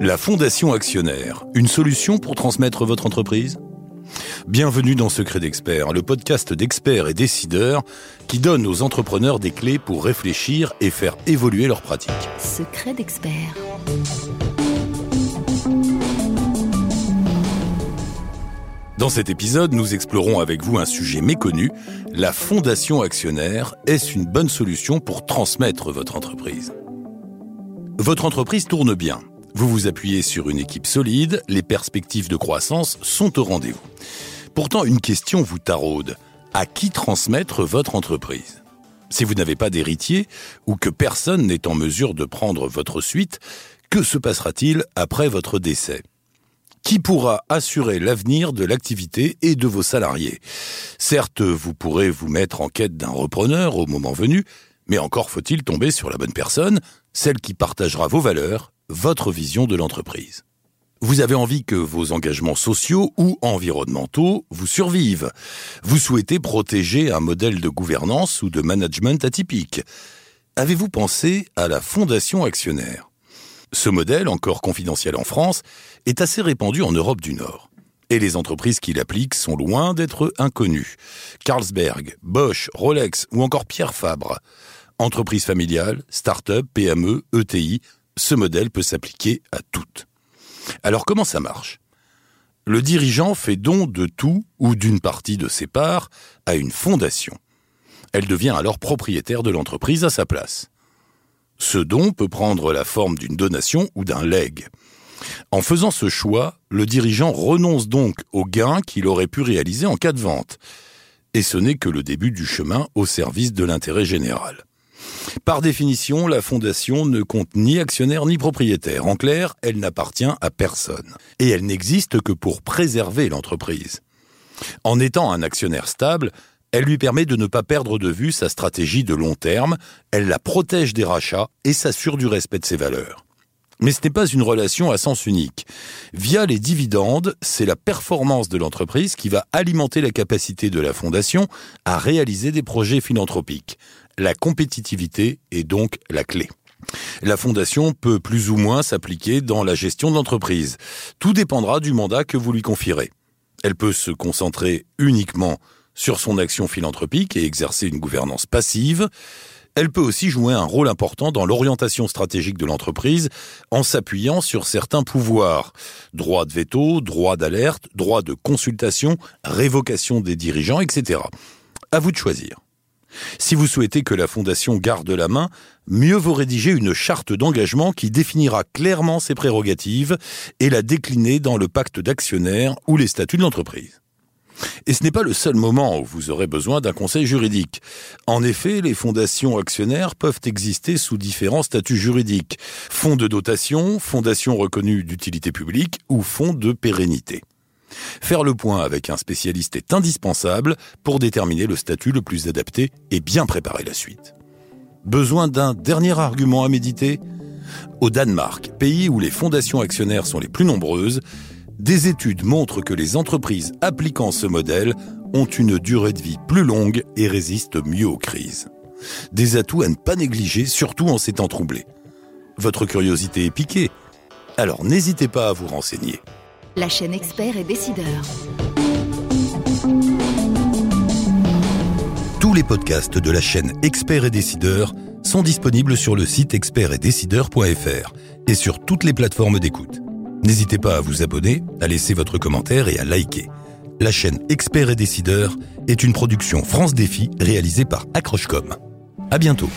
La Fondation Actionnaire, une solution pour transmettre votre entreprise Bienvenue dans Secret d'Expert, le podcast d'experts et décideurs qui donne aux entrepreneurs des clés pour réfléchir et faire évoluer leurs pratiques. Secret d'Expert. Dans cet épisode, nous explorons avec vous un sujet méconnu. La fondation actionnaire, est-ce une bonne solution pour transmettre votre entreprise? Votre entreprise tourne bien. Vous vous appuyez sur une équipe solide, les perspectives de croissance sont au rendez-vous. Pourtant, une question vous taraude. À qui transmettre votre entreprise? Si vous n'avez pas d'héritier ou que personne n'est en mesure de prendre votre suite, que se passera-t-il après votre décès? Qui pourra assurer l'avenir de l'activité et de vos salariés. Certes, vous pourrez vous mettre en quête d'un repreneur au moment venu, mais encore faut-il tomber sur la bonne personne, celle qui partagera vos valeurs, votre vision de l'entreprise. Vous avez envie que vos engagements sociaux ou environnementaux vous survivent. Vous souhaitez protéger un modèle de gouvernance ou de management atypique. Avez-vous pensé à la fondation actionnaire? Ce modèle, encore confidentiel en France, est assez répandu en Europe du Nord. Et les entreprises qui l'appliquent sont loin d'être inconnues. Carlsberg, Bosch, Rolex ou encore Pierre Fabre. Entreprises familiales, start-up, PME, ETI, ce modèle peut s'appliquer à toutes. Alors comment ça marche? Le dirigeant fait don de tout ou d'une partie de ses parts à une fondation. Elle devient alors propriétaire de l'entreprise à sa place. Ce don peut prendre la forme d'une donation ou d'un leg. En faisant ce choix, le dirigeant renonce donc aux gains qu'il aurait pu réaliser en cas de vente. Et ce n'est que le début du chemin au service de l'intérêt général. Par définition, la fondation ne compte ni actionnaire ni propriétaire. En clair, elle n'appartient à personne. Et elle n'existe que pour préserver l'entreprise. En étant un actionnaire stable, elle lui permet de ne pas perdre de vue sa stratégie de long terme, elle la protège des rachats et s'assure du respect de ses valeurs. Mais ce n'est pas une relation à sens unique. Via les dividendes, c'est la performance de l'entreprise qui va alimenter la capacité de la fondation à réaliser des projets philanthropiques. La compétitivité est donc la clé. La fondation peut plus ou moins s'appliquer dans la gestion de l'entreprise. Tout dépendra du mandat que vous lui confierez. Elle peut se concentrer uniquement sur son action philanthropique et exercer une gouvernance passive. Elle peut aussi jouer un rôle important dans l'orientation stratégique de l'entreprise en s'appuyant sur certains pouvoirs. Droit de veto, droit d'alerte, droit de consultation, révocation des dirigeants, etc. À vous de choisir. Si vous souhaitez que la Fondation garde la main, mieux vaut rédiger une charte d'engagement qui définira clairement ses prérogatives et la décliner dans le pacte d'actionnaires ou les statuts de l'entreprise. Et ce n'est pas le seul moment où vous aurez besoin d'un conseil juridique. En effet, les fondations actionnaires peuvent exister sous différents statuts juridiques. Fonds de dotation, fondation reconnue d'utilité publique ou fonds de pérennité. Faire le point avec un spécialiste est indispensable pour déterminer le statut le plus adapté et bien préparer la suite. Besoin d'un dernier argument à méditer? Au Danemark, pays où les fondations actionnaires sont les plus nombreuses, des études montrent que les entreprises appliquant ce modèle ont une durée de vie plus longue et résistent mieux aux crises. Des atouts à ne pas négliger, surtout en ces temps troublés. Votre curiosité est piquée Alors n'hésitez pas à vous renseigner. La chaîne Expert et Décideur. Tous les podcasts de la chaîne Expert et Décideur sont disponibles sur le site expertetdecideur.fr et sur toutes les plateformes d'écoute. N'hésitez pas à vous abonner, à laisser votre commentaire et à liker. La chaîne Experts et Décideurs est une production France Défi réalisée par Accrochecom. À bientôt.